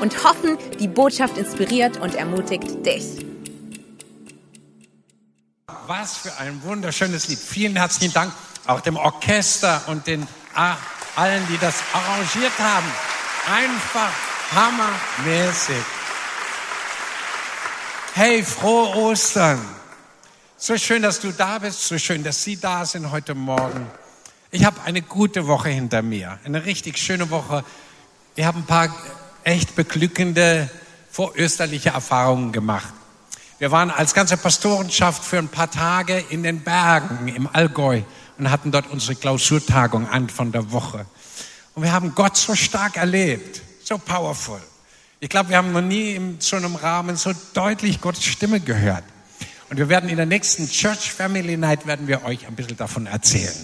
und hoffen, die Botschaft inspiriert und ermutigt dich. Was für ein wunderschönes Lied. Vielen herzlichen Dank auch dem Orchester und den ah, allen, die das arrangiert haben. Einfach hammermäßig. Hey, frohe Ostern. So schön, dass du da bist, so schön, dass Sie da sind heute Morgen. Ich habe eine gute Woche hinter mir, eine richtig schöne Woche. Wir haben ein paar echt beglückende vorösterliche Erfahrungen gemacht. Wir waren als ganze Pastorenschaft für ein paar Tage in den Bergen im Allgäu und hatten dort unsere Klausurtagung Anfang der Woche. Und wir haben Gott so stark erlebt, so powerful. Ich glaube, wir haben noch nie in so einem Rahmen so deutlich Gottes Stimme gehört. Und wir werden in der nächsten Church Family Night werden wir euch ein bisschen davon erzählen.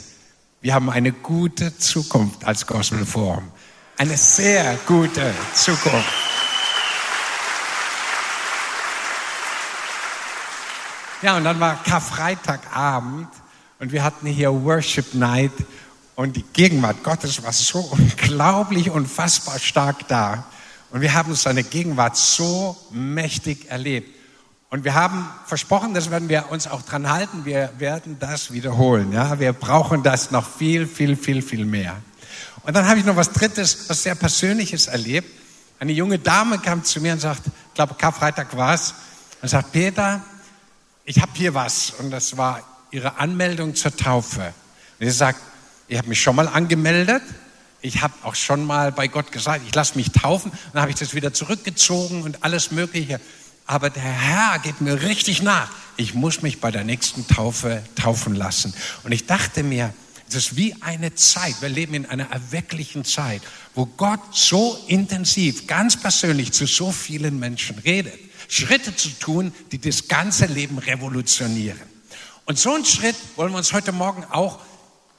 Wir haben eine gute Zukunft als Gospel Forum eine sehr gute Zukunft. Ja, und dann war Karfreitagabend und wir hatten hier Worship Night und die Gegenwart Gottes war so unglaublich, unfassbar stark da. Und wir haben seine Gegenwart so mächtig erlebt. Und wir haben versprochen, das werden wir uns auch dran halten. Wir werden das wiederholen. Ja, wir brauchen das noch viel, viel, viel, viel mehr. Und dann habe ich noch was Drittes, was sehr Persönliches erlebt. Eine junge Dame kam zu mir und sagt, ich glaube, Karfreitag war es, und sagt, Peter, ich habe hier was. Und das war ihre Anmeldung zur Taufe. Und sie sagt, ich habe mich schon mal angemeldet. Ich habe auch schon mal bei Gott gesagt, ich lasse mich taufen. Und dann habe ich das wieder zurückgezogen und alles Mögliche. Aber der Herr geht mir richtig nach. Ich muss mich bei der nächsten Taufe taufen lassen. Und ich dachte mir, es ist wie eine Zeit. Wir leben in einer erwecklichen Zeit, wo Gott so intensiv, ganz persönlich zu so vielen Menschen redet. Schritte zu tun, die das ganze Leben revolutionieren. Und so einen Schritt wollen wir uns heute Morgen auch,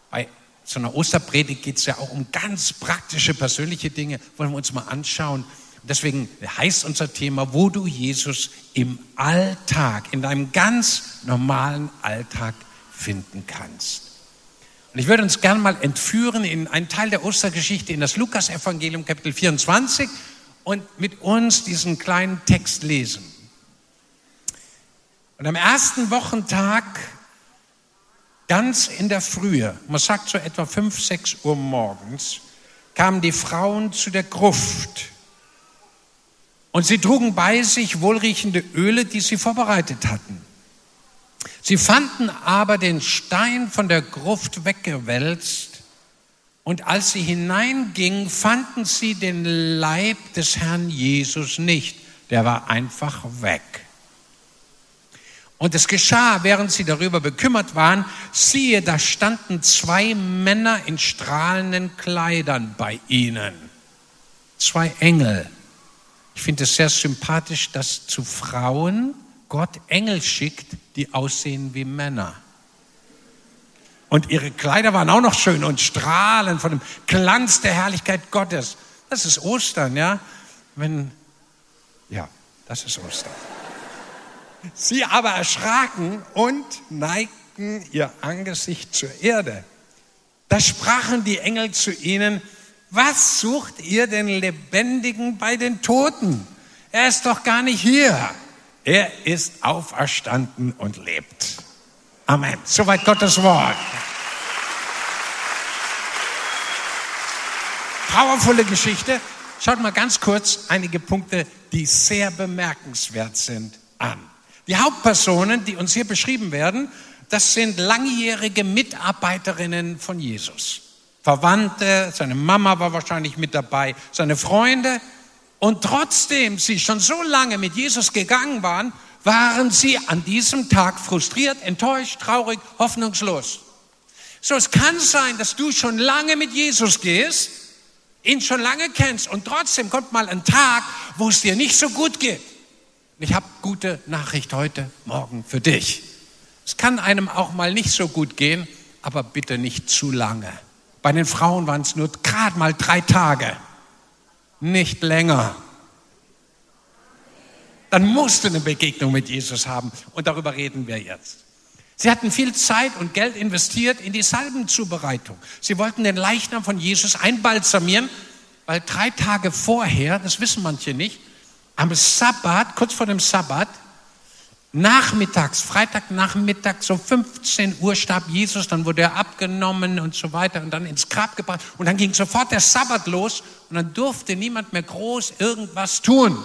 bei so einer Osterpredigt geht es ja auch um ganz praktische, persönliche Dinge, wollen wir uns mal anschauen. Deswegen heißt unser Thema, wo du Jesus im Alltag, in deinem ganz normalen Alltag finden kannst. Und ich würde uns gerne mal entführen in einen Teil der Ostergeschichte, in das Lukas-Evangelium, Kapitel 24, und mit uns diesen kleinen Text lesen. Und am ersten Wochentag, ganz in der Frühe, man sagt so etwa 5, 6 Uhr morgens, kamen die Frauen zu der Gruft. Und sie trugen bei sich wohlriechende Öle, die sie vorbereitet hatten. Sie fanden aber den Stein von der Gruft weggewälzt und als sie hineingingen, fanden sie den Leib des Herrn Jesus nicht. Der war einfach weg. Und es geschah, während sie darüber bekümmert waren, siehe, da standen zwei Männer in strahlenden Kleidern bei ihnen. Zwei Engel. Ich finde es sehr sympathisch, dass zu Frauen Gott Engel schickt, die aussehen wie Männer. Und ihre Kleider waren auch noch schön und strahlen von dem Glanz der Herrlichkeit Gottes. Das ist Ostern, ja? Wenn, ja, das ist Ostern. Sie aber erschraken und neigten ihr Angesicht zur Erde. Da sprachen die Engel zu ihnen, was sucht ihr den Lebendigen bei den Toten? Er ist doch gar nicht hier. Er ist auferstanden und lebt. Amen. Soweit Gottes Wort. Powervolle Geschichte. Schaut mal ganz kurz einige Punkte, die sehr bemerkenswert sind, an. Die Hauptpersonen, die uns hier beschrieben werden, das sind langjährige Mitarbeiterinnen von Jesus. Verwandte, seine Mama war wahrscheinlich mit dabei, seine Freunde und trotzdem sie schon so lange mit Jesus gegangen waren, waren sie an diesem Tag frustriert, enttäuscht, traurig, hoffnungslos. So, es kann sein, dass du schon lange mit Jesus gehst, ihn schon lange kennst und trotzdem kommt mal ein Tag, wo es dir nicht so gut geht, ich habe gute Nachricht heute Morgen für dich. Es kann einem auch mal nicht so gut gehen, aber bitte nicht zu lange. Bei den Frauen waren es nur gerade mal drei Tage, nicht länger. Dann musst du eine Begegnung mit Jesus haben und darüber reden wir jetzt. Sie hatten viel Zeit und Geld investiert in die Salbenzubereitung. Sie wollten den Leichnam von Jesus einbalsamieren, weil drei Tage vorher, das wissen manche nicht, am Sabbat, kurz vor dem Sabbat, nachmittags, Freitagnachmittag, so 15 Uhr starb Jesus, dann wurde er abgenommen und so weiter und dann ins Grab gebracht und dann ging sofort der Sabbat los und dann durfte niemand mehr groß irgendwas tun.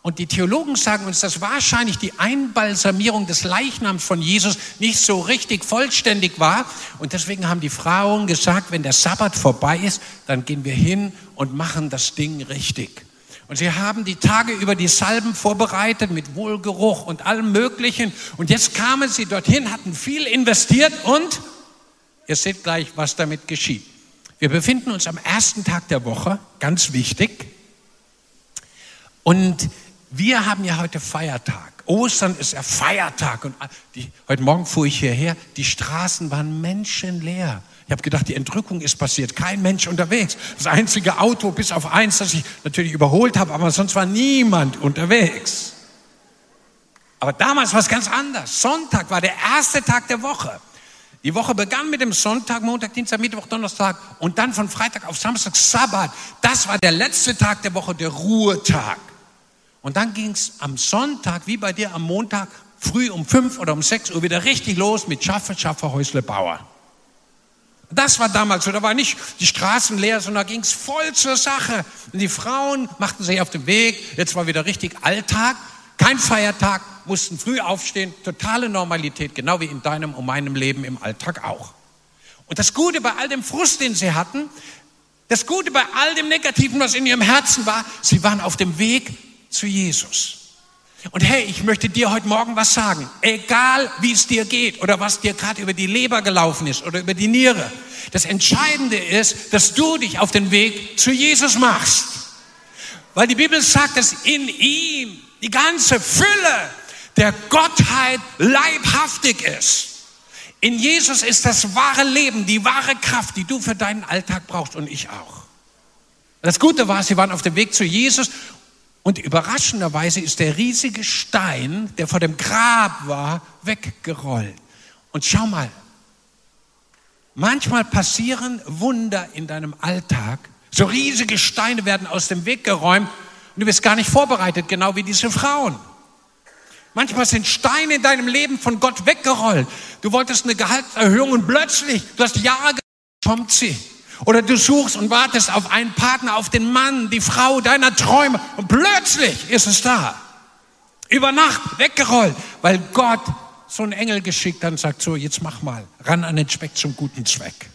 Und die Theologen sagen uns, dass wahrscheinlich die Einbalsamierung des Leichnams von Jesus nicht so richtig vollständig war. Und deswegen haben die Frauen gesagt, wenn der Sabbat vorbei ist, dann gehen wir hin und machen das Ding richtig. Und sie haben die Tage über die Salben vorbereitet mit Wohlgeruch und allem Möglichen. Und jetzt kamen sie dorthin, hatten viel investiert und ihr seht gleich, was damit geschieht. Wir befinden uns am ersten Tag der Woche, ganz wichtig. Und wir haben ja heute Feiertag. Ostern ist ja Feiertag. Und die, heute Morgen fuhr ich hierher, die Straßen waren menschenleer. Ich habe gedacht, die Entrückung ist passiert, kein Mensch unterwegs. Das einzige Auto, bis auf eins, das ich natürlich überholt habe, aber sonst war niemand unterwegs. Aber damals war es ganz anders. Sonntag war der erste Tag der Woche. Die Woche begann mit dem Sonntag, Montag, Dienstag, Mittwoch, Donnerstag und dann von Freitag auf Samstag Sabbat. Das war der letzte Tag der Woche, der Ruhetag. Und dann ging es am Sonntag, wie bei dir am Montag, früh um fünf oder um sechs Uhr wieder richtig los mit Schaffe, Schaffe, Häusle, Bauer. Das war damals so, da war nicht die Straßen leer, sondern da ging es voll zur Sache. Und die Frauen machten sich auf den Weg, jetzt war wieder richtig Alltag, kein Feiertag, mussten früh aufstehen, totale Normalität, genau wie in deinem und meinem Leben im Alltag auch. Und das Gute bei all dem Frust, den sie hatten, das Gute bei all dem Negativen, was in ihrem Herzen war, sie waren auf dem Weg zu Jesus. Und hey, ich möchte dir heute Morgen was sagen. Egal wie es dir geht oder was dir gerade über die Leber gelaufen ist oder über die Niere. Das Entscheidende ist, dass du dich auf den Weg zu Jesus machst. Weil die Bibel sagt, dass in ihm die ganze Fülle der Gottheit leibhaftig ist. In Jesus ist das wahre Leben, die wahre Kraft, die du für deinen Alltag brauchst und ich auch. Das Gute war, sie waren auf dem Weg zu Jesus und überraschenderweise ist der riesige Stein, der vor dem Grab war, weggerollt. Und schau mal, manchmal passieren Wunder in deinem Alltag. So riesige Steine werden aus dem Weg geräumt und du bist gar nicht vorbereitet, genau wie diese Frauen. Manchmal sind Steine in deinem Leben von Gott weggerollt. Du wolltest eine Gehaltserhöhung und plötzlich, du hast Jahre, kommt sie. Oder du suchst und wartest auf einen Partner, auf den Mann, die Frau deiner Träume und plötzlich ist es da. Über Nacht weggerollt, weil Gott so einen Engel geschickt hat und sagt, so jetzt mach mal, ran an den Speck zum guten Zweck.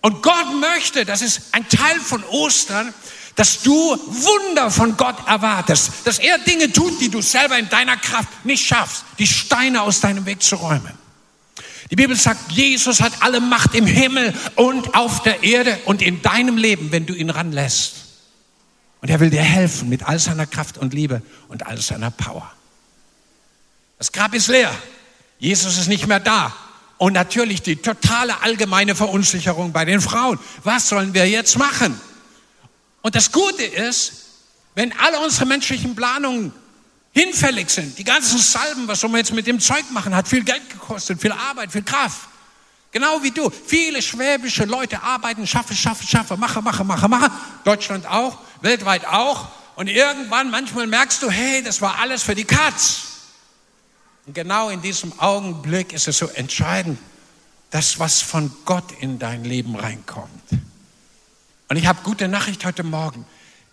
Und Gott möchte, das ist ein Teil von Ostern, dass du Wunder von Gott erwartest, dass er Dinge tut, die du selber in deiner Kraft nicht schaffst, die Steine aus deinem Weg zu räumen. Die Bibel sagt, Jesus hat alle Macht im Himmel und auf der Erde und in deinem Leben, wenn du ihn ranlässt. Und er will dir helfen mit all seiner Kraft und Liebe und all seiner Power. Das Grab ist leer. Jesus ist nicht mehr da. Und natürlich die totale allgemeine Verunsicherung bei den Frauen. Was sollen wir jetzt machen? Und das Gute ist, wenn alle unsere menschlichen Planungen hinfällig sind. Die ganzen Salben, was soll man jetzt mit dem Zeug machen, hat viel Geld gekostet, viel Arbeit, viel Kraft. Genau wie du. Viele schwäbische Leute arbeiten, schaffe, schaffe, schaffe, mache, mache, mache, mache. Deutschland auch, weltweit auch. Und irgendwann, manchmal merkst du, hey, das war alles für die Katz. Und genau in diesem Augenblick ist es so entscheidend, dass was von Gott in dein Leben reinkommt. Und ich habe gute Nachricht heute Morgen.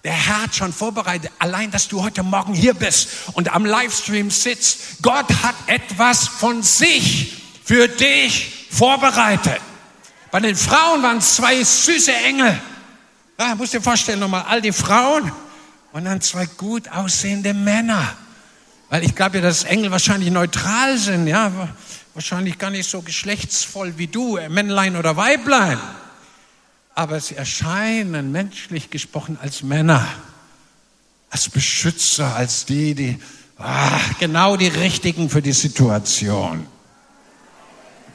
Der Herr hat schon vorbereitet, allein, dass du heute Morgen hier bist und am Livestream sitzt. Gott hat etwas von sich für dich vorbereitet. Bei den Frauen waren es zwei süße Engel. Ja, musst dir vorstellen nochmal, all die Frauen und dann zwei gut aussehende Männer. Weil ich glaube ja, dass Engel wahrscheinlich neutral sind, ja, wahrscheinlich gar nicht so geschlechtsvoll wie du, Männlein oder Weiblein aber sie erscheinen menschlich gesprochen als Männer. als Beschützer, als die, die, ah, genau die Richtigen für die Situation.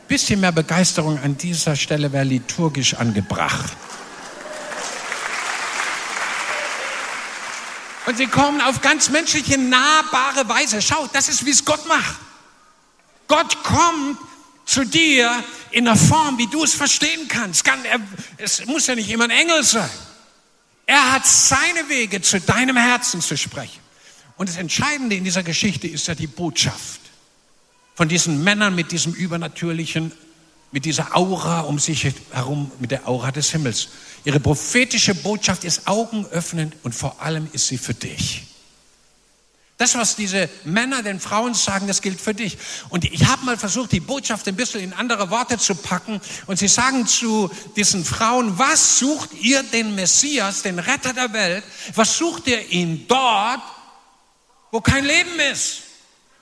Bisschen mehr Begeisterung an dieser Stelle wäre liturgisch angebracht. Und sie kommen auf ganz menschliche, nahbare Weise. Schau, das ist, wie es Gott macht. Gott kommt zu dir in einer Form, wie du es verstehen kannst. Kann, er, es muss ja nicht immer ein Engel sein. Er hat seine Wege zu deinem Herzen zu sprechen. Und das Entscheidende in dieser Geschichte ist ja die Botschaft von diesen Männern mit diesem übernatürlichen, mit dieser Aura um sich herum, mit der Aura des Himmels. Ihre prophetische Botschaft ist augenöffnend und vor allem ist sie für dich. Das, was diese Männer den Frauen sagen, das gilt für dich. Und ich habe mal versucht, die Botschaft ein bisschen in andere Worte zu packen. Und sie sagen zu diesen Frauen, was sucht ihr den Messias, den Retter der Welt? Was sucht ihr ihn dort, wo kein Leben ist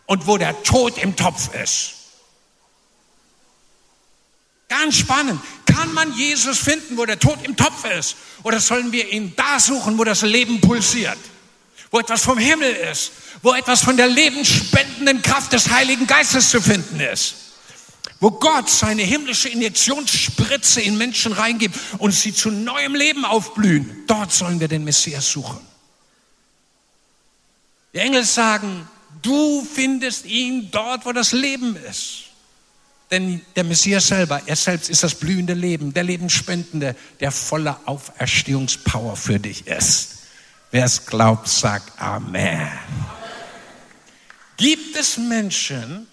und wo der Tod im Topf ist? Ganz spannend. Kann man Jesus finden, wo der Tod im Topf ist? Oder sollen wir ihn da suchen, wo das Leben pulsiert? Wo etwas vom Himmel ist? Wo etwas von der lebensspendenden Kraft des Heiligen Geistes zu finden ist? Wo Gott seine himmlische Injektionsspritze in Menschen reingibt und sie zu neuem Leben aufblühen. Dort sollen wir den Messias suchen. Die Engel sagen, du findest ihn dort, wo das Leben ist. Denn der Messias selber, er selbst ist das blühende Leben, der Lebensspendende, der voller Auferstehungspower für dich ist. Wer es glaubt, sagt Amen. Gibt es Menschen,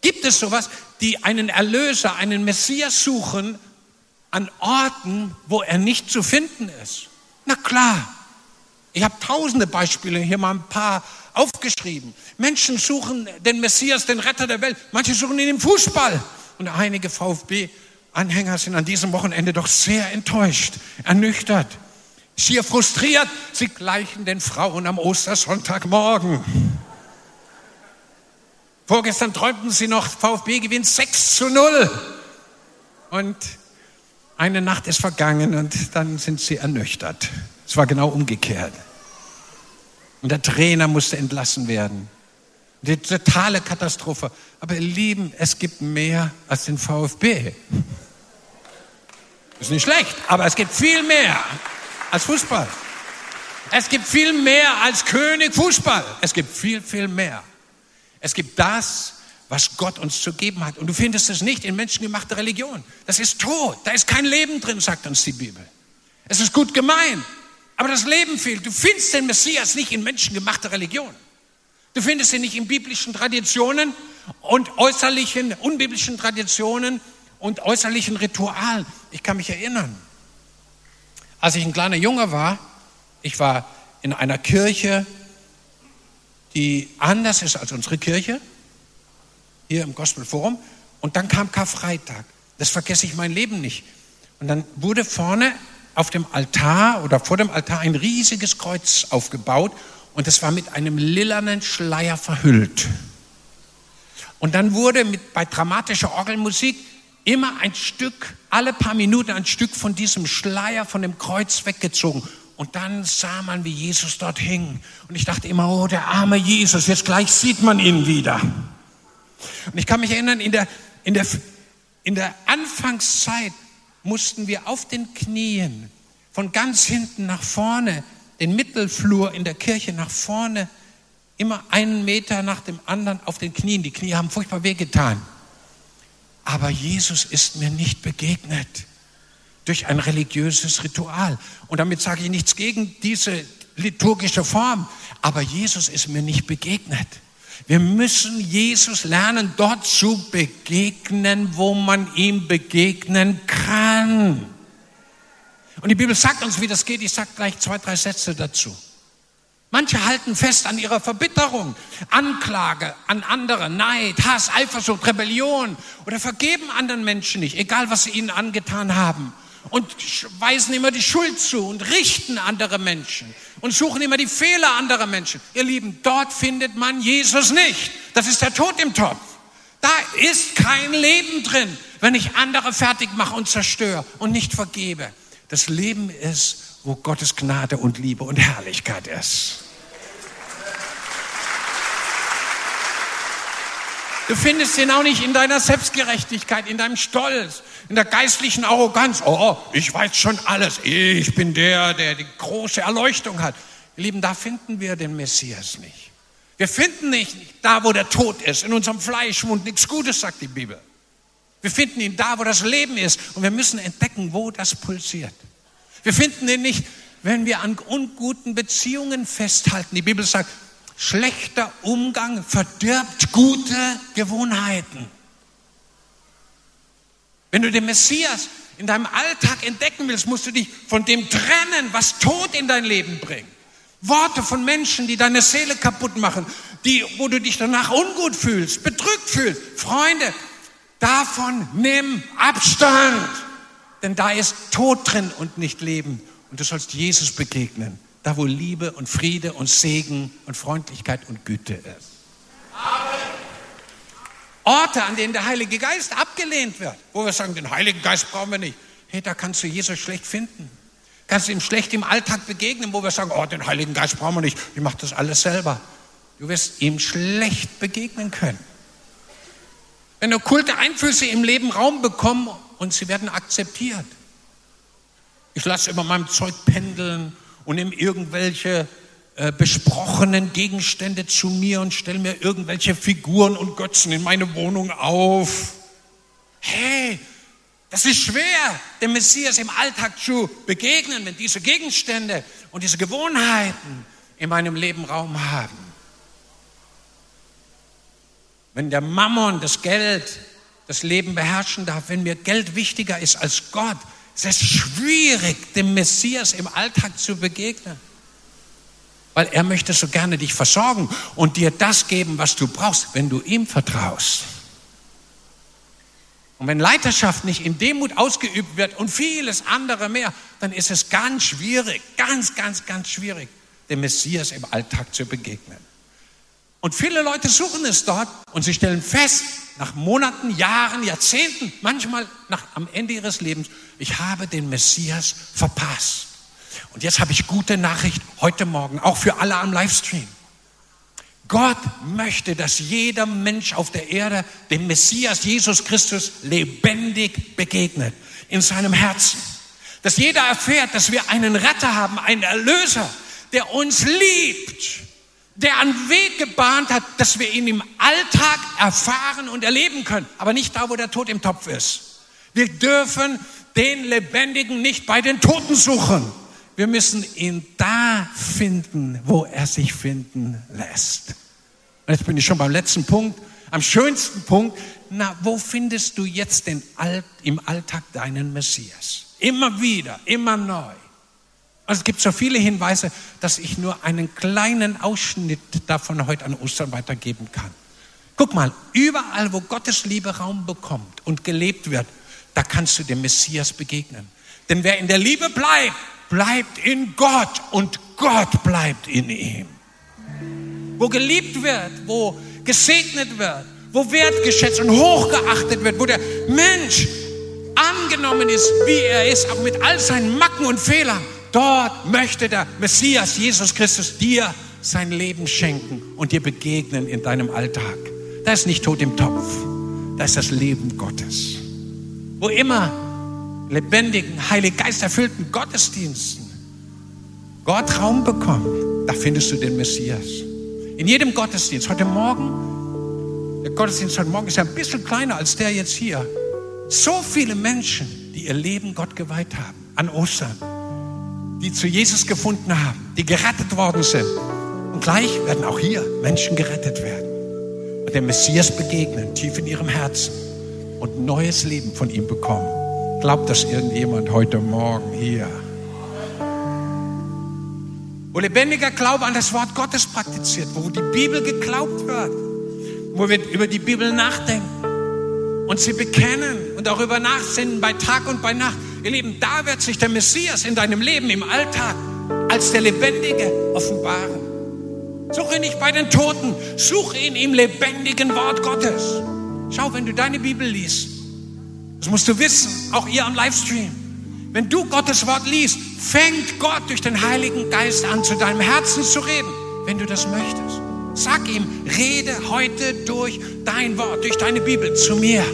gibt es sowas, die einen Erlöser, einen Messias suchen an Orten, wo er nicht zu finden ist? Na klar. Ich habe tausende Beispiele, hier mal ein paar aufgeschrieben. Menschen suchen den Messias, den Retter der Welt. Manche suchen ihn im Fußball. Und einige VfB-Anhänger sind an diesem Wochenende doch sehr enttäuscht, ernüchtert, schier frustriert. Sie gleichen den Frauen am Ostersonntagmorgen. Vorgestern träumten sie noch, VfB gewinnt 6 zu 0. Und eine Nacht ist vergangen und dann sind sie ernüchtert. Es war genau umgekehrt. Und der Trainer musste entlassen werden. Die totale Katastrophe. Aber ihr Lieben, es gibt mehr als den VfB. Ist nicht schlecht, aber es gibt viel mehr als Fußball. Es gibt viel mehr als König Fußball. Es gibt viel, viel mehr. Es gibt das, was Gott uns zu geben hat. Und du findest es nicht in menschengemachter Religion. Das ist tot. Da ist kein Leben drin, sagt uns die Bibel. Es ist gut gemeint. Aber das Leben fehlt. Du findest den Messias nicht in menschengemachter Religion. Du findest ihn nicht in biblischen Traditionen und äußerlichen, unbiblischen Traditionen und äußerlichen Ritualen. Ich kann mich erinnern, als ich ein kleiner Junge war, ich war in einer Kirche, die anders ist als unsere Kirche, hier im Gospel Forum, und dann kam Karfreitag. Das vergesse ich mein Leben nicht. Und dann wurde vorne auf dem Altar oder vor dem Altar ein riesiges Kreuz aufgebaut und es war mit einem lilanen Schleier verhüllt. Und dann wurde mit, bei dramatischer Orgelmusik immer ein Stück, alle paar Minuten ein Stück von diesem Schleier, von dem Kreuz weggezogen. Und dann sah man, wie Jesus dort hing. Und ich dachte immer, oh, der arme Jesus, jetzt gleich sieht man ihn wieder. Und ich kann mich erinnern, in der, in der, in der Anfangszeit mussten wir auf den Knien von ganz hinten nach vorne den Mittelflur in der Kirche nach vorne, immer einen Meter nach dem anderen auf den Knien. Die Knie haben furchtbar wehgetan. Aber Jesus ist mir nicht begegnet durch ein religiöses Ritual. Und damit sage ich nichts gegen diese liturgische Form. Aber Jesus ist mir nicht begegnet. Wir müssen Jesus lernen, dort zu begegnen, wo man ihm begegnen kann. Und die Bibel sagt uns, wie das geht. Ich sage gleich zwei, drei Sätze dazu. Manche halten fest an ihrer Verbitterung, Anklage an andere, Neid, Hass, Eifersucht, Rebellion oder vergeben anderen Menschen nicht, egal was sie ihnen angetan haben und weisen immer die Schuld zu und richten andere Menschen und suchen immer die Fehler anderer Menschen. Ihr Lieben, dort findet man Jesus nicht. Das ist der Tod im Topf. Da ist kein Leben drin, wenn ich andere fertig mache und zerstöre und nicht vergebe. Das Leben ist, wo Gottes Gnade und Liebe und Herrlichkeit ist. Du findest ihn auch nicht in deiner Selbstgerechtigkeit, in deinem Stolz, in der geistlichen Arroganz. Oh, ich weiß schon alles. Ich bin der, der die große Erleuchtung hat. Ihr Lieben, da finden wir den Messias nicht. Wir finden nicht da, wo der Tod ist. In unserem Fleisch wohnt nichts Gutes, sagt die Bibel. Wir finden ihn da, wo das Leben ist. Und wir müssen entdecken, wo das pulsiert. Wir finden ihn nicht, wenn wir an unguten Beziehungen festhalten. Die Bibel sagt, schlechter Umgang verdirbt gute Gewohnheiten. Wenn du den Messias in deinem Alltag entdecken willst, musst du dich von dem trennen, was Tod in dein Leben bringt. Worte von Menschen, die deine Seele kaputt machen, die, wo du dich danach ungut fühlst, bedrückt fühlst. Freunde, davon nimm Abstand, denn da ist Tod drin und nicht Leben. Und du sollst Jesus begegnen, da wo Liebe und Friede und Segen und Freundlichkeit und Güte ist. Amen. Orte, an denen der Heilige Geist abgelehnt wird, wo wir sagen, den Heiligen Geist brauchen wir nicht. Hey, da kannst du Jesus schlecht finden. Kannst du ihm schlecht im Alltag begegnen, wo wir sagen, oh, den Heiligen Geist brauchen wir nicht, ich mache das alles selber. Du wirst ihm schlecht begegnen können. Wenn okkulte Einflüsse im Leben Raum bekommen und sie werden akzeptiert. Ich lasse über meinem Zeug pendeln und nehme irgendwelche äh, besprochenen Gegenstände zu mir und stelle mir irgendwelche Figuren und Götzen in meine Wohnung auf. Hey, das ist schwer, dem Messias im Alltag zu begegnen, wenn diese Gegenstände und diese Gewohnheiten in meinem Leben Raum haben. Wenn der Mammon, das Geld, das Leben beherrschen darf, wenn mir Geld wichtiger ist als Gott, ist es schwierig, dem Messias im Alltag zu begegnen. Weil er möchte so gerne dich versorgen und dir das geben, was du brauchst, wenn du ihm vertraust. Und wenn Leiterschaft nicht in Demut ausgeübt wird und vieles andere mehr, dann ist es ganz schwierig, ganz, ganz, ganz schwierig, dem Messias im Alltag zu begegnen. Und viele Leute suchen es dort und sie stellen fest, nach Monaten, Jahren, Jahrzehnten, manchmal nach, am Ende ihres Lebens, ich habe den Messias verpasst. Und jetzt habe ich gute Nachricht heute Morgen, auch für alle am Livestream. Gott möchte, dass jeder Mensch auf der Erde dem Messias Jesus Christus lebendig begegnet in seinem Herzen. Dass jeder erfährt, dass wir einen Retter haben, einen Erlöser, der uns liebt, der einen Weg gebahnt hat, dass wir ihn im Alltag erfahren und erleben können, aber nicht da, wo der Tod im Topf ist. Wir dürfen den Lebendigen nicht bei den Toten suchen. Wir müssen ihn da finden, wo er sich finden lässt. Und jetzt bin ich schon beim letzten Punkt, am schönsten Punkt. Na, wo findest du jetzt Alt, im Alltag deinen Messias? Immer wieder, immer neu. Also es gibt so viele Hinweise, dass ich nur einen kleinen Ausschnitt davon heute an Ostern weitergeben kann. Guck mal, überall, wo Gottes Liebe Raum bekommt und gelebt wird, da kannst du dem Messias begegnen. Denn wer in der Liebe bleibt, bleibt in Gott und Gott bleibt in ihm wo geliebt wird, wo gesegnet wird, wo wertgeschätzt und hochgeachtet wird, wo der Mensch angenommen ist, wie er ist, auch mit all seinen Macken und Fehlern. Dort möchte der Messias Jesus Christus dir sein Leben schenken und dir begegnen in deinem Alltag. Da ist nicht Tod im Topf, da ist das Leben Gottes. Wo immer lebendigen, heilig Geist erfüllten Gottesdiensten Gott Raum bekommt, da findest du den Messias. In jedem Gottesdienst, heute Morgen, der Gottesdienst heute Morgen ist ja ein bisschen kleiner als der jetzt hier. So viele Menschen, die ihr Leben Gott geweiht haben, an Ostern, die zu Jesus gefunden haben, die gerettet worden sind. Und gleich werden auch hier Menschen gerettet werden und dem Messias begegnen, tief in ihrem Herzen und neues Leben von ihm bekommen. Glaubt das irgendjemand heute Morgen hier? wo lebendiger Glaube an das Wort Gottes praktiziert, wo die Bibel geglaubt wird, wo wir über die Bibel nachdenken und sie bekennen und darüber nachsinnen bei Tag und bei Nacht. Ihr Lieben, da wird sich der Messias in deinem Leben, im Alltag, als der Lebendige offenbaren. Such ihn nicht bei den Toten, such ihn im lebendigen Wort Gottes. Schau, wenn du deine Bibel liest, das musst du wissen, auch ihr am Livestream. Wenn du Gottes Wort liest, fängt Gott durch den Heiligen Geist an, zu deinem Herzen zu reden, wenn du das möchtest. Sag ihm, rede heute durch dein Wort, durch deine Bibel zu mir.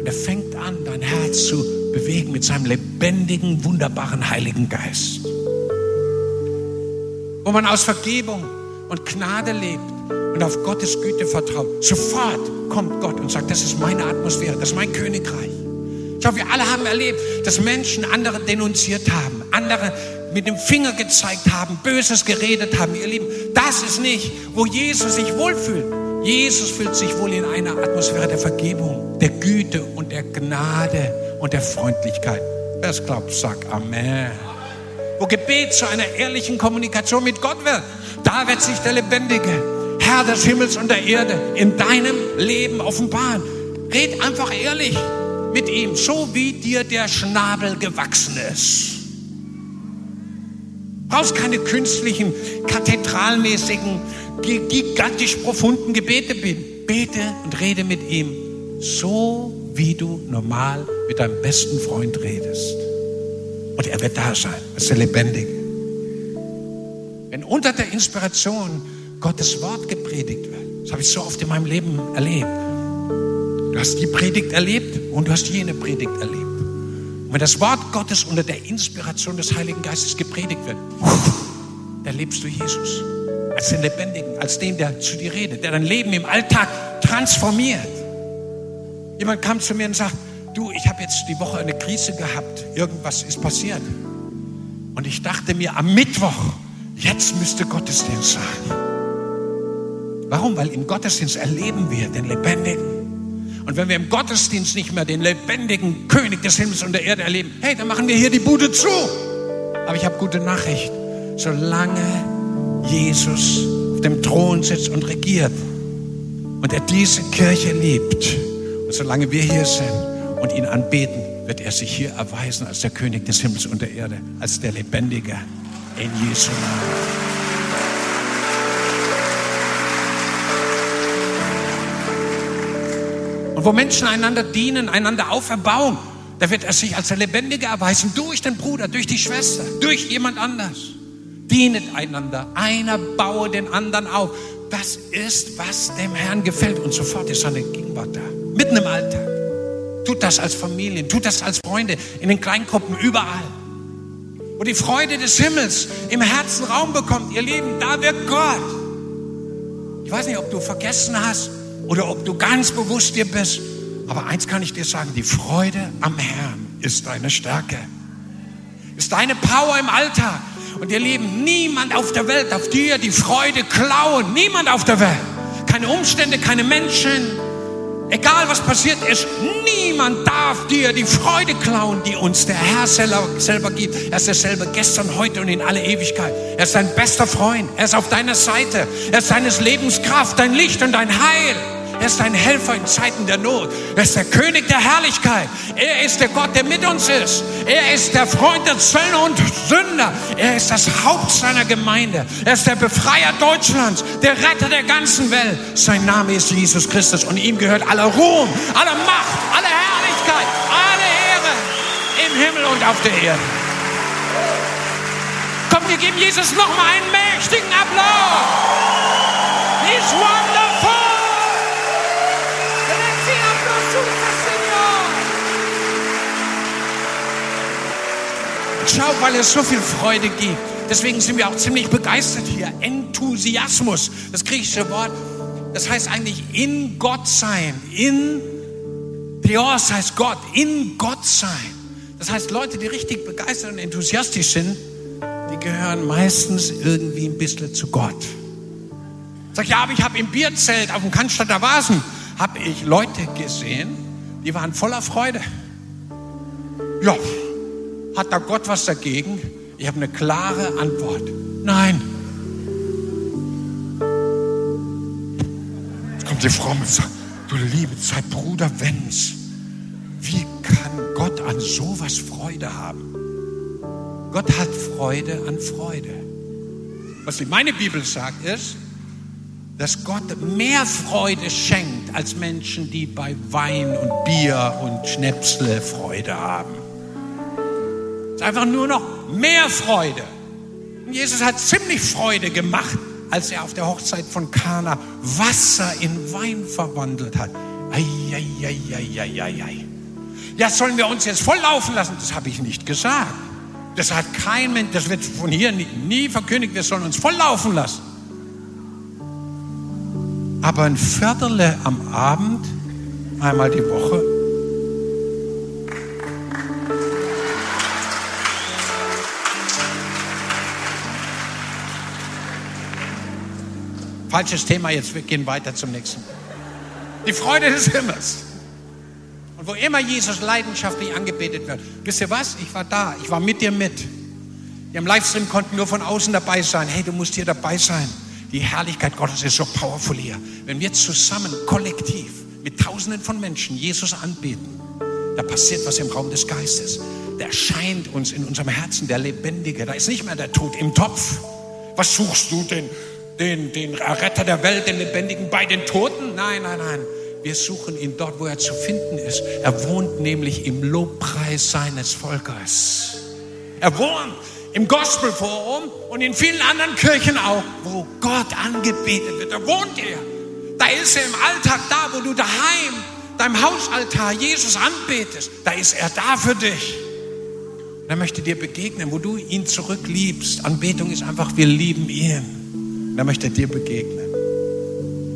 Und er fängt an, dein Herz zu bewegen mit seinem lebendigen, wunderbaren Heiligen Geist. Wo man aus Vergebung und Gnade lebt und auf Gottes Güte vertraut. Sofort kommt Gott und sagt, das ist meine Atmosphäre, das ist mein Königreich. Schau, wir alle haben erlebt, dass Menschen andere denunziert haben, andere mit dem Finger gezeigt haben, Böses geredet haben. Ihr Lieben, das ist nicht, wo Jesus sich wohlfühlt. Jesus fühlt sich wohl in einer Atmosphäre der Vergebung, der Güte und der Gnade und der Freundlichkeit. Wer es glaubt, sagt Amen. Wo Gebet zu einer ehrlichen Kommunikation mit Gott wird, da wird sich der lebendige Herr des Himmels und der Erde in deinem Leben offenbaren. Red einfach ehrlich mit ihm, so wie dir der Schnabel gewachsen ist. Brauchst keine künstlichen, kathedralmäßigen, gigantisch profunden Gebete. Bete und rede mit ihm, so wie du normal mit deinem besten Freund redest. Und er wird da sein, das ist der Lebendige. Wenn unter der Inspiration Gottes Wort gepredigt wird, das habe ich so oft in meinem Leben erlebt. Du hast die Predigt erlebt und du hast jene Predigt erlebt. Und wenn das Wort Gottes unter der Inspiration des Heiligen Geistes gepredigt wird, dann lebst du Jesus als den Lebendigen, als den, der zu dir redet, der dein Leben im Alltag transformiert. Jemand kam zu mir und sagt, du, ich habe jetzt die Woche eine Krise gehabt, irgendwas ist passiert. Und ich dachte mir am Mittwoch, jetzt müsste Gottesdienst sein. Warum? Weil im Gottesdienst erleben wir den Lebendigen. Und wenn wir im Gottesdienst nicht mehr den lebendigen König des Himmels und der Erde erleben, hey, dann machen wir hier die Bude zu. Aber ich habe gute Nachricht. Solange Jesus auf dem Thron sitzt und regiert und er diese Kirche liebt und solange wir hier sind und ihn anbeten, wird er sich hier erweisen als der König des Himmels und der Erde, als der Lebendige in Jesu Namen. Und wo Menschen einander dienen, einander auferbauen, da wird er sich als der Lebendige erweisen, durch den Bruder, durch die Schwester, durch jemand anders. Dienet einander, einer baue den anderen auf. Das ist, was dem Herrn gefällt. Und sofort ist seine Gegenwart da, mitten im Alltag. Tut das als Familien, tut das als Freunde, in den Kleingruppen, überall. Wo die Freude des Himmels im Herzen Raum bekommt, ihr Lieben, da wird Gott. Ich weiß nicht, ob du vergessen hast, oder ob du ganz bewusst dir bist. Aber eins kann ich dir sagen, die Freude am Herrn ist deine Stärke. Ist deine Power im Alltag. Und ihr Lieben, niemand auf der Welt darf dir die Freude klauen. Niemand auf der Welt. Keine Umstände, keine Menschen, Egal was passiert ist, niemand darf dir die Freude klauen, die uns der Herr selber, gibt. Er ist derselbe gestern, heute und in alle Ewigkeit. Er ist dein bester Freund. Er ist auf deiner Seite. Er ist deines Lebens Kraft, dein Licht und dein Heil. Er ist dein Helfer in Zeiten der Not. Er ist der König der Herrlichkeit. Er ist der Gott, der mit uns ist. Er ist der Freund der Zöllner und Sünder. Er ist das Haupt seiner Gemeinde. Er ist der Befreier Deutschlands, der Retter der ganzen Welt. Sein Name ist Jesus Christus und ihm gehört aller Ruhm, alle Macht, alle Herrlichkeit, alle Ehre im Himmel und auf der Erde. Komm, wir geben Jesus noch mal einen mächtigen Applaus. He's wonderful. Schau, weil es so viel Freude gibt. Deswegen sind wir auch ziemlich begeistert hier. Enthusiasmus, das griechische Wort, das heißt eigentlich in Gott sein. In Theos heißt Gott, in Gott sein. Das heißt, Leute, die richtig begeistert und enthusiastisch sind, die gehören meistens irgendwie ein bisschen zu Gott. Sag ja, aber ich habe im Bierzelt auf dem Cannstatter Vasen habe ich Leute gesehen, die waren voller Freude. Ja, hat da Gott was dagegen? Ich habe eine klare Antwort. Nein. Jetzt kommt die Frau und sagt, du liebe Zeit, Bruder Wenz, wie kann Gott an sowas Freude haben? Gott hat Freude an Freude. Was meine Bibel sagt ist, dass Gott mehr Freude schenkt als Menschen, die bei Wein und Bier und Schnäpsle Freude haben. Ist einfach nur noch mehr Freude. Und Jesus hat ziemlich Freude gemacht als er auf der Hochzeit von Kana Wasser in Wein verwandelt hat. Ei, ei, ei, ei, ei, ei, ei. Ja, sollen wir uns jetzt volllaufen lassen? Das habe ich nicht gesagt. Das hat kein Mensch, das wird von hier nie, nie verkündigt, wir sollen uns volllaufen lassen. Aber ein Viertel am Abend, einmal die Woche, Falsches Thema, jetzt wir gehen weiter zum nächsten. Die Freude des Himmels. Und wo immer Jesus leidenschaftlich angebetet wird, wisst ihr was? Ich war da, ich war mit dir mit. Die im Livestream konnten nur von außen dabei sein. Hey, du musst hier dabei sein. Die Herrlichkeit Gottes ist so powerful hier. Wenn wir zusammen, kollektiv, mit Tausenden von Menschen Jesus anbeten, da passiert was im Raum des Geistes. Da erscheint uns in unserem Herzen der Lebendige. Da ist nicht mehr der Tod im Topf. Was suchst du denn? Den, den Retter der Welt, den Lebendigen bei den Toten? Nein, nein, nein. Wir suchen ihn dort, wo er zu finden ist. Er wohnt nämlich im Lobpreis seines Volkes. Er wohnt im Gospelforum und in vielen anderen Kirchen auch, wo Gott angebetet wird. Da wohnt er. Da ist er im Alltag da, wo du daheim, deinem Hausaltar Jesus anbetest. Da ist er da für dich. Er möchte dir begegnen, wo du ihn zurückliebst. Anbetung ist einfach, wir lieben ihn. Und er möchte dir begegnen.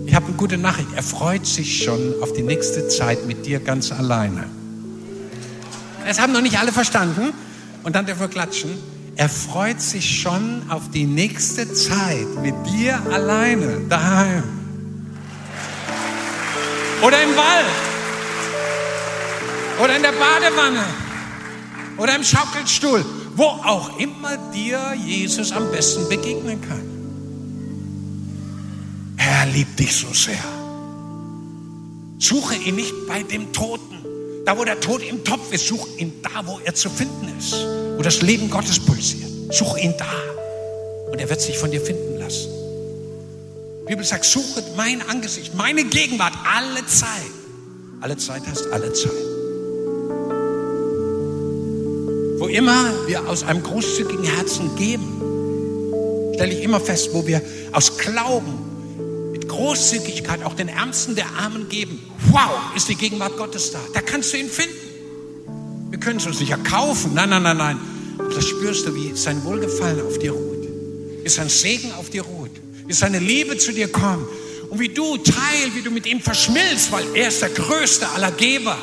Ich habe eine gute Nachricht. Er freut sich schon auf die nächste Zeit mit dir ganz alleine. Das haben noch nicht alle verstanden. Und dann dürfen wir klatschen. Er freut sich schon auf die nächste Zeit mit dir alleine daheim. Oder im Wald. Oder in der Badewanne. Oder im Schaukelstuhl. Wo auch immer dir Jesus am besten begegnen kann. Er liebt dich so sehr. Suche ihn nicht bei dem Toten. Da, wo der Tod im Topf ist, such ihn da, wo er zu finden ist. Wo das Leben Gottes pulsiert. Such ihn da. Und er wird sich von dir finden lassen. Die Bibel sagt, suche mein Angesicht, meine Gegenwart alle Zeit. Alle Zeit heißt alle Zeit. Wo immer wir aus einem großzügigen Herzen geben, stelle ich immer fest, wo wir aus Glauben Großzügigkeit auch den Ärmsten der Armen geben. Wow, ist die Gegenwart Gottes da. Da kannst du ihn finden. Wir können es uns nicht erkaufen. Nein, nein, nein, nein. Aber das spürst du, wie sein Wohlgefallen auf dir ruht. Wie sein Segen auf dir ruht. Wie seine Liebe zu dir kommt. Und wie du teil, wie du mit ihm verschmilzt, weil er ist der größte aller Geber.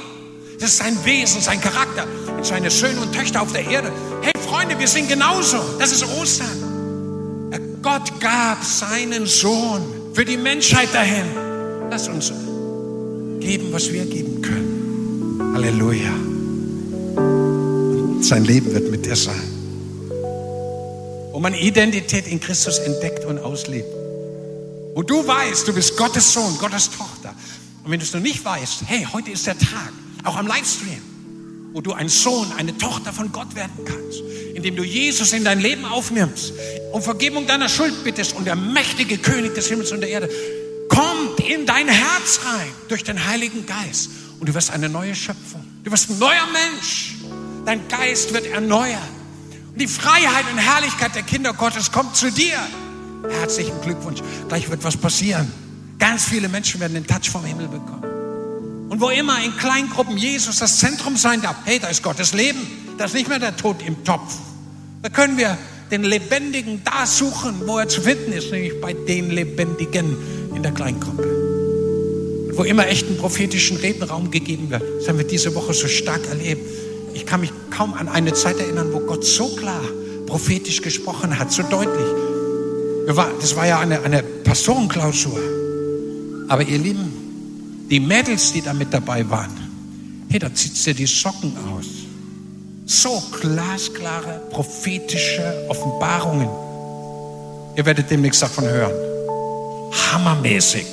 Das ist sein Wesen, sein Charakter und seine Söhne und Töchter auf der Erde. Hey Freunde, wir sind genauso. Das ist Ostern. Gott gab seinen Sohn für die Menschheit dahin. Lass uns geben, was wir geben können. Halleluja. Und sein Leben wird mit dir sein. Wo man Identität in Christus entdeckt und auslebt. Wo du weißt, du bist Gottes Sohn, Gottes Tochter. Und wenn du es noch nicht weißt, hey, heute ist der Tag, auch am Livestream, wo du ein Sohn, eine Tochter von Gott werden kannst, indem du Jesus in dein Leben aufnimmst, um Vergebung deiner Schuld bittest und der mächtige König des Himmels und der Erde kommt in dein Herz rein durch den Heiligen Geist und du wirst eine neue Schöpfung. Du wirst ein neuer Mensch. Dein Geist wird erneuert. Und die Freiheit und Herrlichkeit der Kinder Gottes kommt zu dir. Herzlichen Glückwunsch. Gleich wird was passieren. Ganz viele Menschen werden den Touch vom Himmel bekommen. Und wo immer in Kleingruppen Jesus das Zentrum sein darf, hey, da ist Gottes Leben. Da ist nicht mehr der Tod im Topf. Da können wir den Lebendigen da suchen, wo er zu finden ist, nämlich bei den Lebendigen in der Kleingruppe. Und wo immer echten prophetischen Redenraum gegeben wird. Das haben wir diese Woche so stark erlebt. Ich kann mich kaum an eine Zeit erinnern, wo Gott so klar prophetisch gesprochen hat, so deutlich. Das war ja eine, eine Pastorenklausur. Aber ihr Lieben, die Mädels, die da mit dabei waren, hey, da zieht dir die Socken aus. So glasklare prophetische Offenbarungen. Ihr werdet demnächst davon hören. Hammermäßig.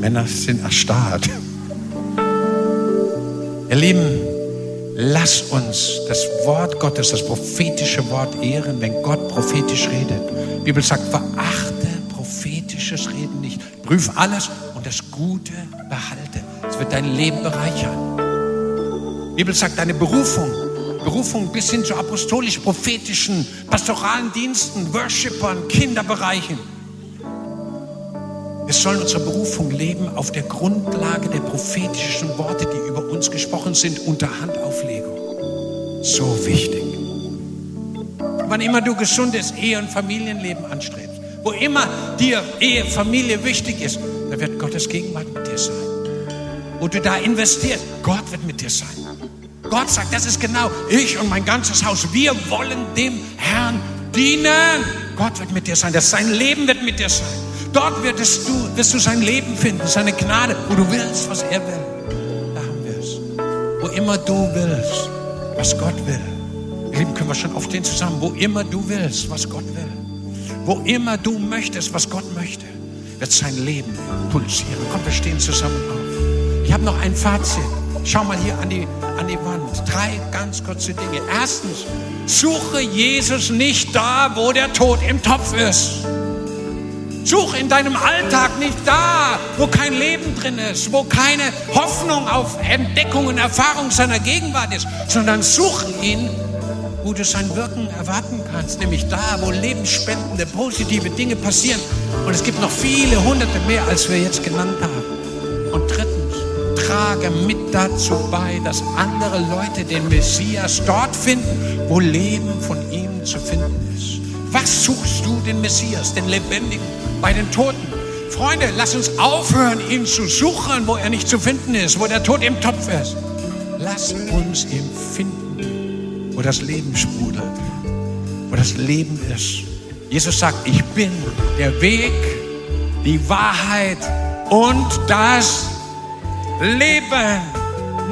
Männer sind erstarrt. Ihr Lieben, lass uns das Wort Gottes, das prophetische Wort ehren, wenn Gott prophetisch redet. Die Bibel sagt, verachte prophetisches Reden nicht. Prüf alles und das Gute behalte. Es wird dein Leben bereichern. Die Bibel sagt, deine Berufung Berufung bis hin zu apostolisch-prophetischen, pastoralen Diensten, Worshippern, Kinderbereichen. Wir sollen unsere Berufung leben auf der Grundlage der prophetischen Worte, die über uns gesprochen sind, unter Handauflegung. So wichtig. Wann immer du gesundes Ehe- und Familienleben anstrebst, wo immer dir Ehe, Familie wichtig ist, da wird Gottes Gegenwart mit dir sein. Wo du da investierst, Gott wird mit dir sein. Gott sagt, das ist genau ich und mein ganzes Haus. Wir wollen dem Herrn dienen. Gott wird mit dir sein. Das sein Leben wird mit dir sein. Dort wirst du, wirst du sein Leben finden, seine Gnade, wo du willst, was er will. Da haben wir es. Wo immer du willst, was Gott will. Lieben, können wir schon aufstehen zusammen. Wo immer du willst, was Gott will. Wo immer du möchtest, was Gott möchte, wird sein Leben pulsieren. Komm, wir stehen zusammen auf. Ich habe noch ein Fazit. Schau mal hier an die, an die Wand. Drei ganz kurze Dinge. Erstens, suche Jesus nicht da, wo der Tod im Topf ist. Such in deinem Alltag nicht da, wo kein Leben drin ist, wo keine Hoffnung auf Entdeckung und Erfahrung seiner Gegenwart ist, sondern such ihn, wo du sein Wirken erwarten kannst, nämlich da, wo lebensspendende, positive Dinge passieren. Und es gibt noch viele hunderte mehr, als wir jetzt genannt haben. Und drittens, trage mit dazu bei, dass andere Leute den Messias dort finden, wo Leben von ihm zu finden ist. Was suchst du den Messias, den Lebendigen, bei den Toten? Freunde, lass uns aufhören, ihn zu suchen, wo er nicht zu finden ist, wo der Tod im Topf ist. Lass uns ihn finden, wo das Leben sprudelt, wo das Leben ist. Jesus sagt, ich bin der Weg, die Wahrheit und das Leben.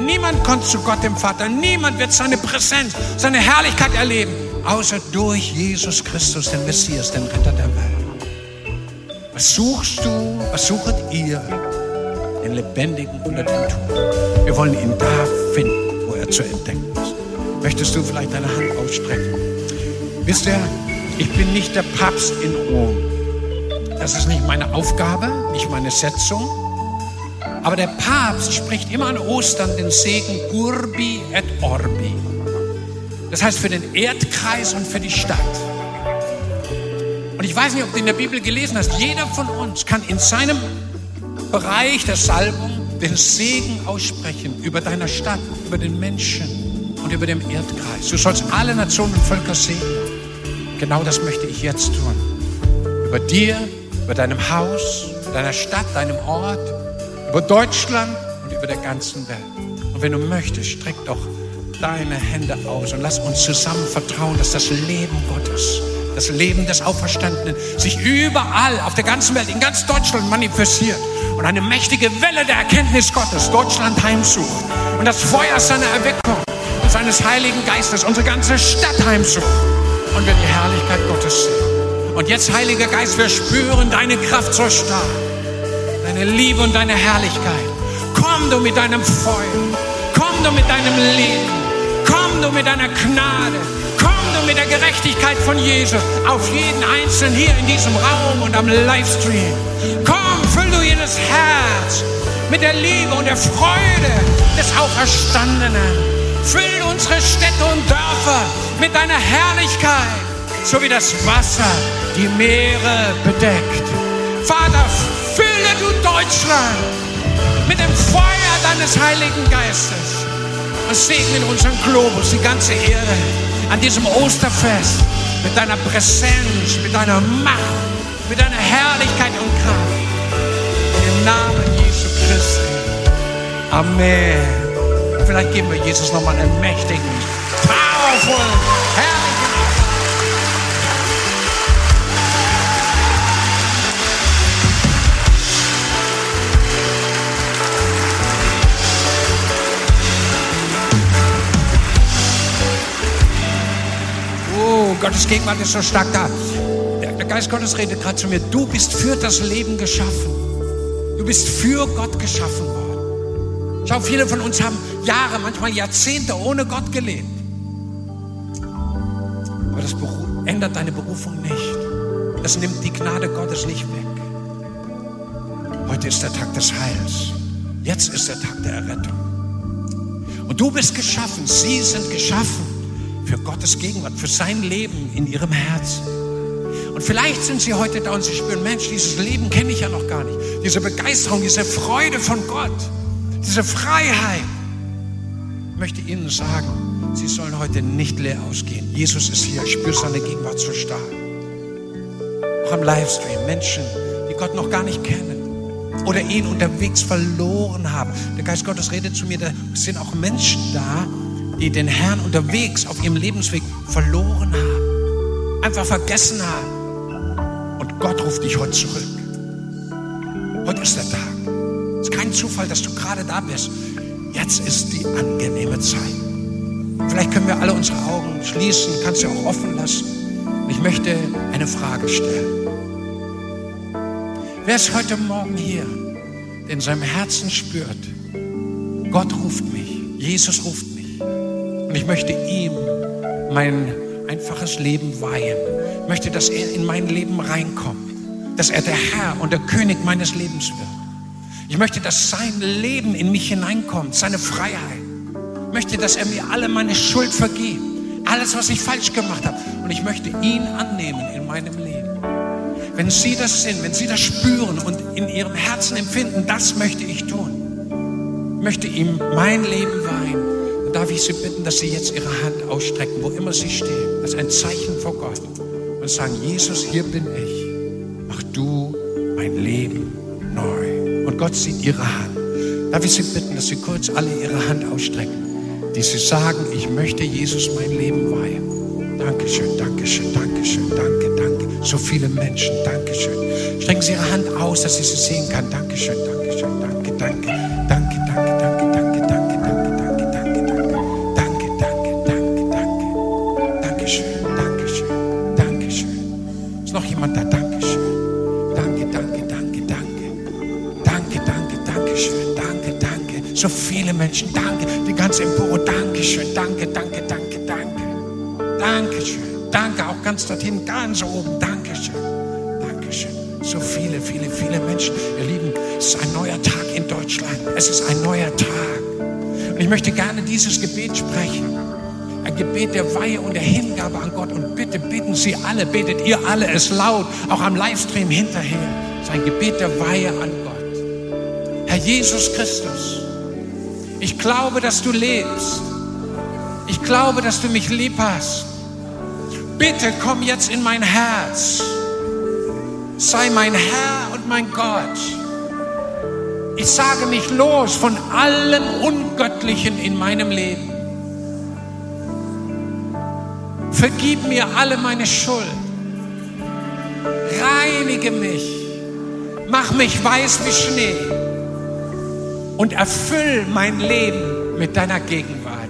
Niemand kommt zu Gott dem Vater. Niemand wird seine Präsenz, seine Herrlichkeit erleben, außer durch Jesus Christus, den Messias, den Retter der Welt. Was suchst du? Was sucht ihr? Den Lebendigen unter den Toten. Wir wollen ihn da finden, wo er zu entdecken ist. Möchtest du vielleicht deine Hand ausstrecken? Wisst ihr, ich bin nicht der Papst in Rom. Das ist nicht meine Aufgabe, nicht meine Setzung. Aber der Papst spricht immer an Ostern den Segen Urbi et Orbi. Das heißt für den Erdkreis und für die Stadt. Und ich weiß nicht, ob du in der Bibel gelesen hast, jeder von uns kann in seinem Bereich der Salbung den Segen aussprechen über deiner Stadt, über den Menschen und über den Erdkreis. Du sollst alle Nationen und Völker segnen. Genau das möchte ich jetzt tun. Über dir, über deinem Haus, deiner Stadt, deinem Ort, über Deutschland und über der ganzen Welt. Und wenn du möchtest, streck doch deine Hände aus und lass uns zusammen vertrauen, dass das Leben Gottes, das Leben des Auferstandenen sich überall auf der ganzen Welt, in ganz Deutschland manifestiert und eine mächtige Welle der Erkenntnis Gottes Deutschland heimsucht und das Feuer seiner Erweckung und seines Heiligen Geistes unsere ganze Stadt heimsucht und wir die Herrlichkeit Gottes sehen. Und jetzt, Heiliger Geist, wir spüren deine Kraft so stark deine Liebe und deine Herrlichkeit. Komm du mit deinem Feuer. Komm du mit deinem Leben. Komm du mit deiner Gnade. Komm du mit der Gerechtigkeit von Jesus auf jeden Einzelnen hier in diesem Raum und am Livestream. Komm, füll du jedes Herz mit der Liebe und der Freude des Auferstandenen. Füll unsere Städte und Dörfer mit deiner Herrlichkeit, so wie das Wasser die Meere bedeckt. Vater, fülle du Deutschland mit dem Feuer deines Heiligen Geistes und segne unseren Globus, die ganze Erde, an diesem Osterfest mit deiner Präsenz, mit deiner Macht, mit deiner Herrlichkeit und Kraft. Im Namen Jesu Christi. Amen. Vielleicht geben wir Jesus nochmal einen mächtigen, powerful, herrlichen Gottes Gegenwart ist so stark da. Der, Geist Gottes redet gerade zu mir. Du bist für das Leben geschaffen. Du bist für Gott geschaffen worden. Schau, viele von uns haben Jahre, manchmal Jahrzehnte ohne Gott gelebt. Aber das ändert deine Berufung nicht. Das nimmt die Gnade Gottes nicht weg. Heute ist der Tag des Heils. Jetzt ist der Tag der Errettung. Und du bist geschaffen, sie sind geschaffen für Gottes Gegenwart, für sein Leben in ihrem Herzen. Und vielleicht sind sie heute da und sie spüren, Mensch, dieses Leben kenne ich ja noch gar nicht. Diese Begeisterung, diese Freude von Gott, diese Freiheit. Ich möchte Ihnen sagen, Sie sollen heute nicht leer ausgehen. Jesus ist hier, ich spüre seine Gegenwart so stark. Auch am Livestream, Menschen, die Gott noch gar nicht kennen oder ihn unterwegs verloren haben. Der Geist Gottes redet zu mir, da sind auch Menschen da, die den Herrn unterwegs auf ihrem Lebensweg verloren haben, einfach vergessen haben. Und Gott ruft dich heute zurück. Heute ist der Tag. Es ist kein Zufall, dass du gerade da bist. Jetzt ist die angenehme Zeit. Vielleicht können wir alle unsere Augen schließen, kannst du auch offen lassen. Und ich möchte eine Frage stellen. Wer ist heute Morgen hier, der in seinem Herzen spürt, Gott ruft mich, Jesus ruft mich und ich möchte ihm mein einfaches Leben weihen. Ich möchte, dass er in mein Leben reinkommt, dass er der Herr und der König meines Lebens wird. Ich möchte, dass sein Leben in mich hineinkommt, seine Freiheit. Ich möchte, dass er mir alle meine Schuld vergibt, alles, was ich falsch gemacht habe. Und ich möchte ihn annehmen in meinem Leben. Wenn Sie das sind, wenn Sie das spüren und in Ihrem Herzen empfinden, das möchte ich tun, ich möchte ihm mein Leben weihen, dann darf ich Sie bitten, dass Sie jetzt Ihre Hand ausstrecken, wo immer Sie stehen. Ist ein Zeichen vor Gott. Und sagen, Jesus, hier bin ich. Mach du mein Leben neu. Und Gott sieht Ihre Hand. Darf ich Sie bitten, dass Sie kurz alle Ihre Hand ausstrecken, die Sie sagen, ich möchte Jesus mein Leben weihen. Dankeschön, Dankeschön, Dankeschön, danke, danke. So viele Menschen, Dankeschön. Strecken Sie Ihre Hand aus, dass ich sie sehen kann. Dankeschön, Dankeschön, danke, danke, danke, So viele Menschen, danke. Die ganze Empore, Dankeschön, danke, danke, danke, danke. Dankeschön. Danke, auch ganz dorthin, ganz oben. Dankeschön. Dankeschön. So viele, viele, viele Menschen. Ihr Lieben, es ist ein neuer Tag in Deutschland. Es ist ein neuer Tag. Und ich möchte gerne dieses Gebet sprechen. Ein Gebet der Weihe und der Hingabe an Gott. Und bitte bitten Sie alle, betet ihr alle es laut, auch am Livestream hinterher. Es ist ein Gebet der Weihe an Gott. Herr Jesus Christus, ich glaube, dass du lebst. Ich glaube, dass du mich lieb hast. Bitte komm jetzt in mein Herz. Sei mein Herr und mein Gott. Ich sage mich los von allem Ungöttlichen in meinem Leben. Vergib mir alle meine Schuld. Reinige mich. Mach mich weiß wie Schnee. Und erfüll mein Leben mit deiner Gegenwart.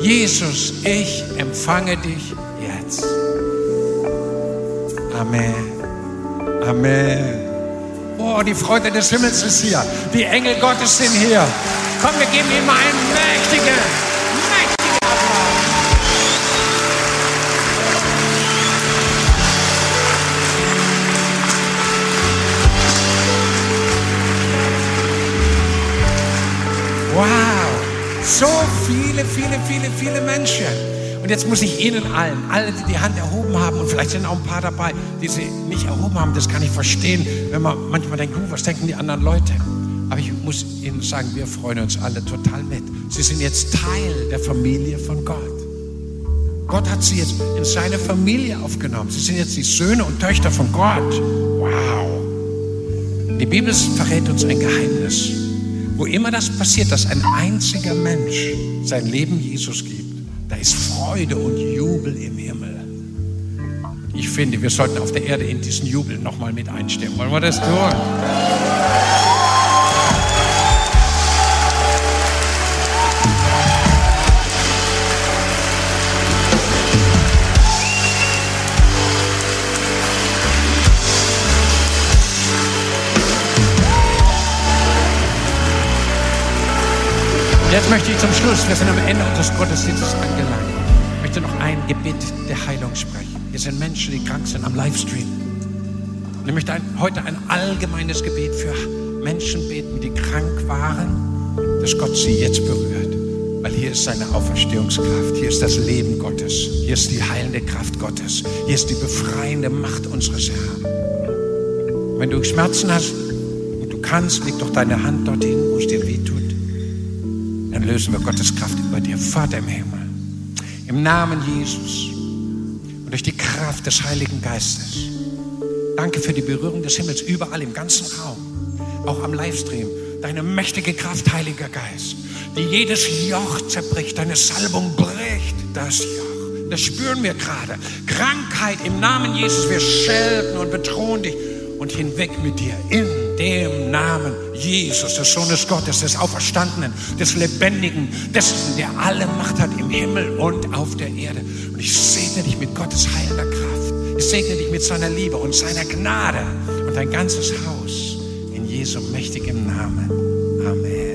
Jesus, ich empfange dich jetzt. Amen. Amen. Oh, die Freude des Himmels ist hier. Die Engel Gottes sind hier. Komm, wir geben ihm einen mächtigen, Wow, so viele, viele, viele, viele Menschen. Und jetzt muss ich Ihnen allen, alle, die die Hand erhoben haben, und vielleicht sind auch ein paar dabei, die sie nicht erhoben haben, das kann ich verstehen, wenn man manchmal denkt, uh, was denken die anderen Leute? Aber ich muss Ihnen sagen, wir freuen uns alle total mit. Sie sind jetzt Teil der Familie von Gott. Gott hat sie jetzt in seine Familie aufgenommen. Sie sind jetzt die Söhne und Töchter von Gott. Wow. Die Bibel verrät uns ein Geheimnis. Wo immer das passiert, dass ein einziger Mensch sein Leben Jesus gibt, da ist Freude und Jubel im Himmel. Ich finde, wir sollten auf der Erde in diesen Jubel nochmal mit einstimmen. Wollen wir das tun? Jetzt möchte ich zum Schluss, wir sind am Ende unseres Gottesdienstes angelangt, ich möchte noch ein Gebet der Heilung sprechen. Hier sind Menschen, die krank sind am Livestream. Und ich möchte ein, heute ein allgemeines Gebet für Menschen beten, die krank waren, dass Gott sie jetzt berührt. Weil hier ist seine Auferstehungskraft, hier ist das Leben Gottes, hier ist die heilende Kraft Gottes, hier ist die befreiende Macht unseres Herrn. Wenn du Schmerzen hast und du kannst, leg doch deine Hand dorthin, wo es dir weh tut. Dann lösen wir Gottes Kraft über dir, Vater im Himmel. Im Namen Jesus und durch die Kraft des Heiligen Geistes. Danke für die Berührung des Himmels überall im ganzen Raum, auch am Livestream. Deine mächtige Kraft, Heiliger Geist die jedes Joch zerbricht. Deine Salbung bricht das Joch. Das spüren wir gerade. Krankheit im Namen Jesus. Wir schelten und bedrohen dich und hinweg mit dir in dem Namen Jesus, des Sohnes Gottes, des Auferstandenen, des Lebendigen, dessen, der alle Macht hat im Himmel und auf der Erde. Und ich segne dich mit Gottes heilender Kraft. Ich segne dich mit seiner Liebe und seiner Gnade und dein ganzes Haus in Jesu mächtigem Namen. Amen.